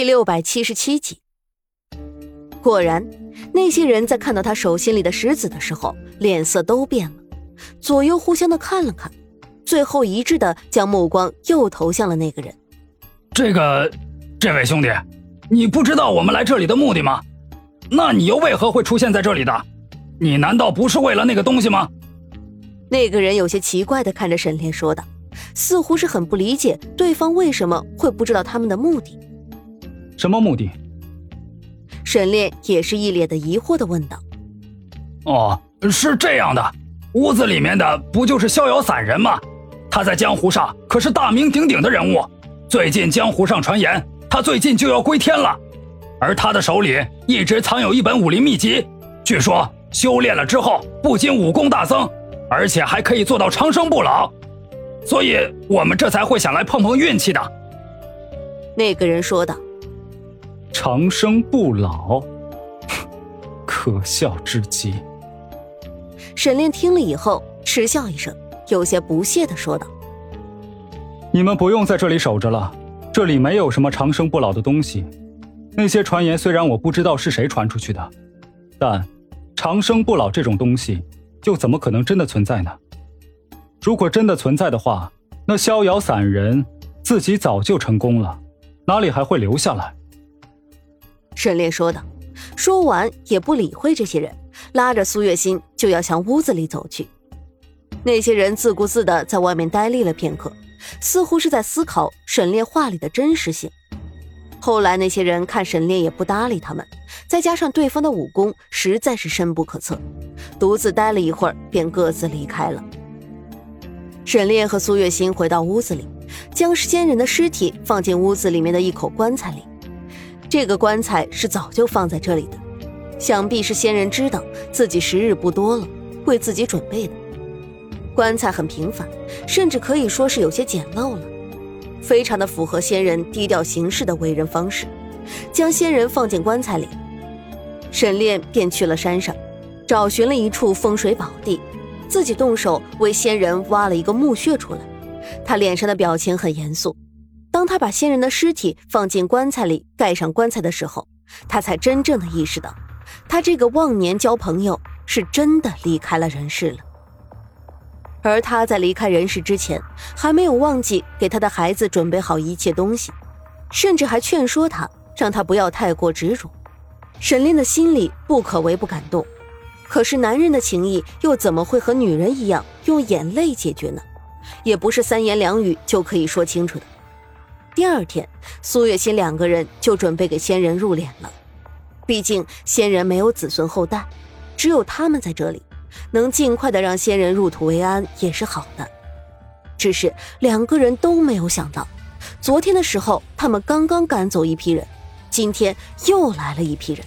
第六百七十七集。果然，那些人在看到他手心里的石子的时候，脸色都变了，左右互相的看了看，最后一致的将目光又投向了那个人。这个，这位兄弟，你不知道我们来这里的目的吗？那你又为何会出现在这里的？你难道不是为了那个东西吗？那个人有些奇怪的看着沈炼说道，似乎是很不理解对方为什么会不知道他们的目的。什么目的？沈炼也是一脸的疑惑的问道。哦，是这样的，屋子里面的不就是逍遥散人吗？他在江湖上可是大名鼎鼎的人物。最近江湖上传言，他最近就要归天了，而他的手里一直藏有一本武林秘籍，据说修炼了之后，不仅武功大增，而且还可以做到长生不老。所以我们这才会想来碰碰运气的。那个人说道。长生不老，可笑至极。沈炼听了以后嗤笑一声，有些不屑的说道：“你们不用在这里守着了，这里没有什么长生不老的东西。那些传言虽然我不知道是谁传出去的，但长生不老这种东西，又怎么可能真的存在呢？如果真的存在的话，那逍遥散人自己早就成功了，哪里还会留下来？”沈炼说道，说完也不理会这些人，拉着苏月心就要向屋子里走去。那些人自顾自的在外面呆立了片刻，似乎是在思考沈炼话里的真实性。后来那些人看沈炼也不搭理他们，再加上对方的武功实在是深不可测，独自待了一会儿便各自离开了。沈炼和苏月心回到屋子里，将仙人的尸体放进屋子里面的一口棺材里。这个棺材是早就放在这里的，想必是仙人知道自己时日不多了，为自己准备的。棺材很平凡，甚至可以说是有些简陋了，非常的符合仙人低调行事的为人方式。将仙人放进棺材里，沈炼便去了山上，找寻了一处风水宝地，自己动手为仙人挖了一个墓穴出来。他脸上的表情很严肃。当他把仙人的尸体放进棺材里，盖上棺材的时候，他才真正的意识到，他这个忘年交朋友是真的离开了人世了。而他在离开人世之前，还没有忘记给他的孩子准备好一切东西，甚至还劝说他，让他不要太过执着。沈炼的心里不可谓不感动，可是男人的情谊又怎么会和女人一样用眼泪解决呢？也不是三言两语就可以说清楚的。第二天，苏月心两个人就准备给仙人入殓了。毕竟仙人没有子孙后代，只有他们在这里，能尽快的让仙人入土为安也是好的。只是两个人都没有想到，昨天的时候他们刚刚赶走一批人，今天又来了一批人，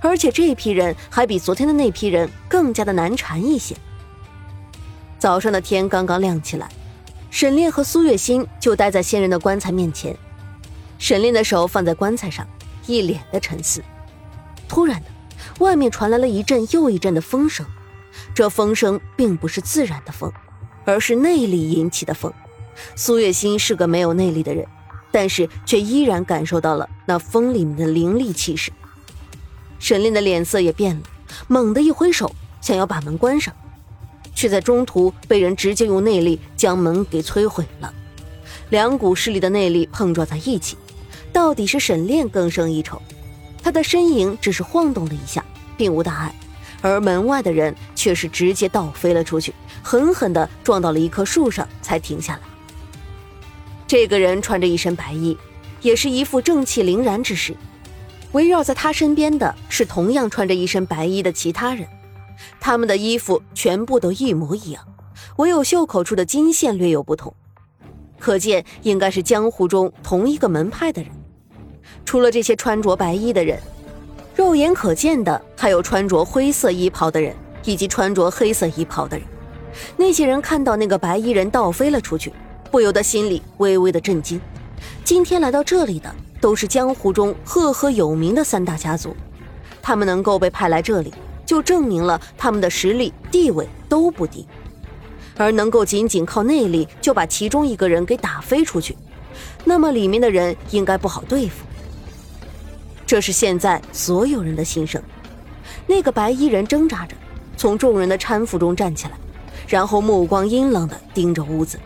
而且这批人还比昨天的那批人更加的难缠一些。早上的天刚刚亮起来。沈炼和苏月心就待在仙人的棺材面前，沈炼的手放在棺材上，一脸的沉思。突然的，外面传来了一阵又一阵的风声，这风声并不是自然的风，而是内力引起的风。苏月心是个没有内力的人，但是却依然感受到了那风里面的凌厉气势。沈炼的脸色也变了，猛地一挥手，想要把门关上。却在中途被人直接用内力将门给摧毁了，两股势力的内力碰撞在一起，到底是沈炼更胜一筹。他的身影只是晃动了一下，并无大碍，而门外的人却是直接倒飞了出去，狠狠地撞到了一棵树上才停下来。这个人穿着一身白衣，也是一副正气凛然之势，围绕在他身边的是同样穿着一身白衣的其他人。他们的衣服全部都一模一样，唯有袖口处的金线略有不同，可见应该是江湖中同一个门派的人。除了这些穿着白衣的人，肉眼可见的还有穿着灰色衣袍的人以及穿着黑色衣袍的人。那些人看到那个白衣人倒飞了出去，不由得心里微微的震惊。今天来到这里的都是江湖中赫赫有名的三大家族，他们能够被派来这里。就证明了他们的实力地位都不低，而能够仅仅靠内力就把其中一个人给打飞出去，那么里面的人应该不好对付。这是现在所有人的心声。那个白衣人挣扎着，从众人的搀扶中站起来，然后目光阴冷的盯着屋子。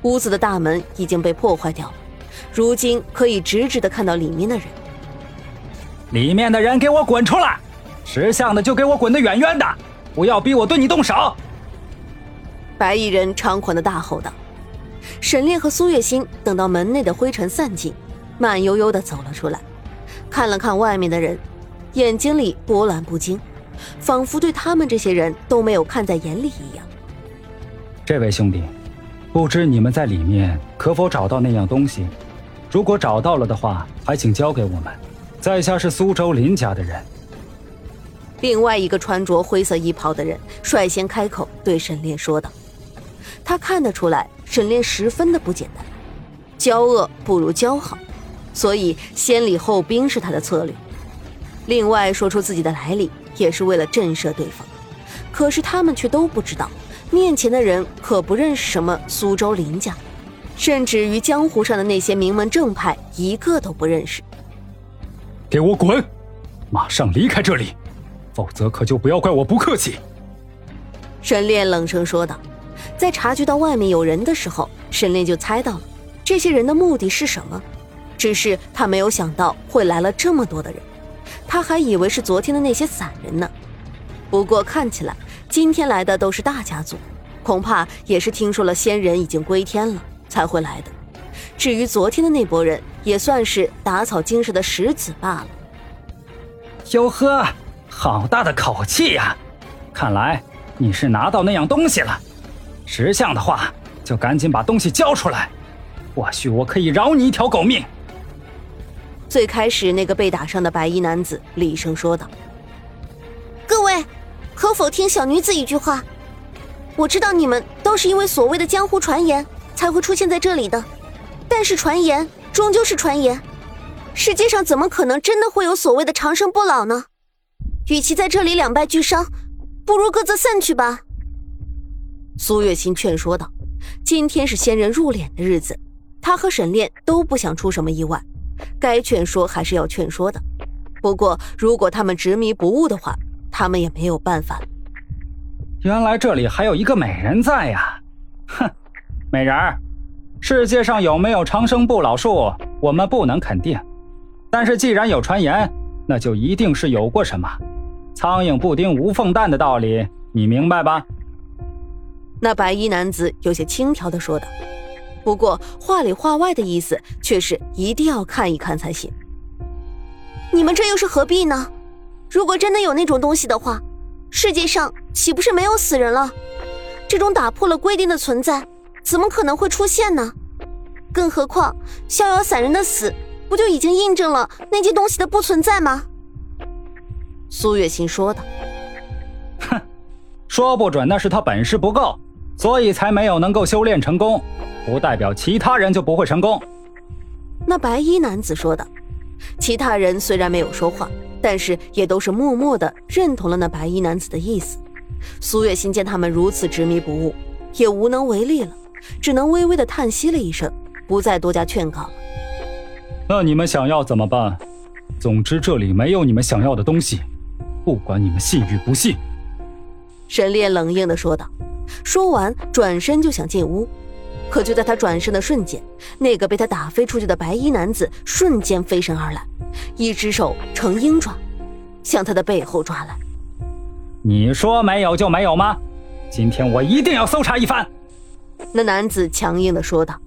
屋子的大门已经被破坏掉了，如今可以直直的看到里面的人。里面的人给我滚出来！识相的就给我滚得远远的，不要逼我对你动手！白衣人猖狂的大吼道。沈炼和苏月心等到门内的灰尘散尽，慢悠悠的走了出来，看了看外面的人，眼睛里波澜不惊，仿佛对他们这些人都没有看在眼里一样。这位兄弟。不知你们在里面可否找到那样东西？如果找到了的话，还请交给我们。在下是苏州林家的人。另外一个穿着灰色衣袍的人率先开口对沈炼说道：“他看得出来，沈炼十分的不简单，交恶不如交好，所以先礼后兵是他的策略。另外说出自己的来历，也是为了震慑对方。可是他们却都不知道。”面前的人可不认识什么苏州林家，甚至于江湖上的那些名门正派一个都不认识。给我滚！马上离开这里，否则可就不要怪我不客气。沈炼冷声说道。在察觉到外面有人的时候，沈炼就猜到了这些人的目的是什么，只是他没有想到会来了这么多的人，他还以为是昨天的那些散人呢。不过看起来。今天来的都是大家族，恐怕也是听说了仙人已经归天了才会来的。至于昨天的那拨人，也算是打草惊蛇的石子罢了。哟呵，好大的口气呀！看来你是拿到那样东西了。识相的话，就赶紧把东西交出来，或许我可以饶你一条狗命。最开始那个被打伤的白衣男子厉声说道：“各位。”可否听小女子一句话？我知道你们都是因为所谓的江湖传言才会出现在这里的，但是传言终究是传言，世界上怎么可能真的会有所谓的长生不老呢？与其在这里两败俱伤，不如各自散去吧。苏月心劝说道：“今天是仙人入殓的日子，他和沈炼都不想出什么意外，该劝说还是要劝说的。不过如果他们执迷不悟的话，”他们也没有办法。原来这里还有一个美人在呀！哼，美人儿，世界上有没有长生不老术，我们不能肯定。但是既然有传言，那就一定是有过什么。苍蝇不叮无缝蛋的道理，你明白吧？那白衣男子有些轻佻的说道，不过话里话外的意思却是一定要看一看才行。你们这又是何必呢？如果真的有那种东西的话，世界上岂不是没有死人了？这种打破了规定的存在，怎么可能会出现呢？更何况逍遥散人的死，不就已经印证了那件东西的不存在吗？苏月心说道。哼，说不准那是他本事不够，所以才没有能够修炼成功，不代表其他人就不会成功。那白衣男子说道。其他人虽然没有说话。但是也都是默默的认同了那白衣男子的意思。苏月心见他们如此执迷不悟，也无能为力了，只能微微的叹息了一声，不再多加劝告了。那你们想要怎么办？总之这里没有你们想要的东西，不管你们信与不信。沈炼冷硬的说道。说完，转身就想进屋，可就在他转身的瞬间，那个被他打飞出去的白衣男子瞬间飞身而来。一只手呈鹰爪，向他的背后抓来。你说没有就没有吗？今天我一定要搜查一番。那男子强硬的说道。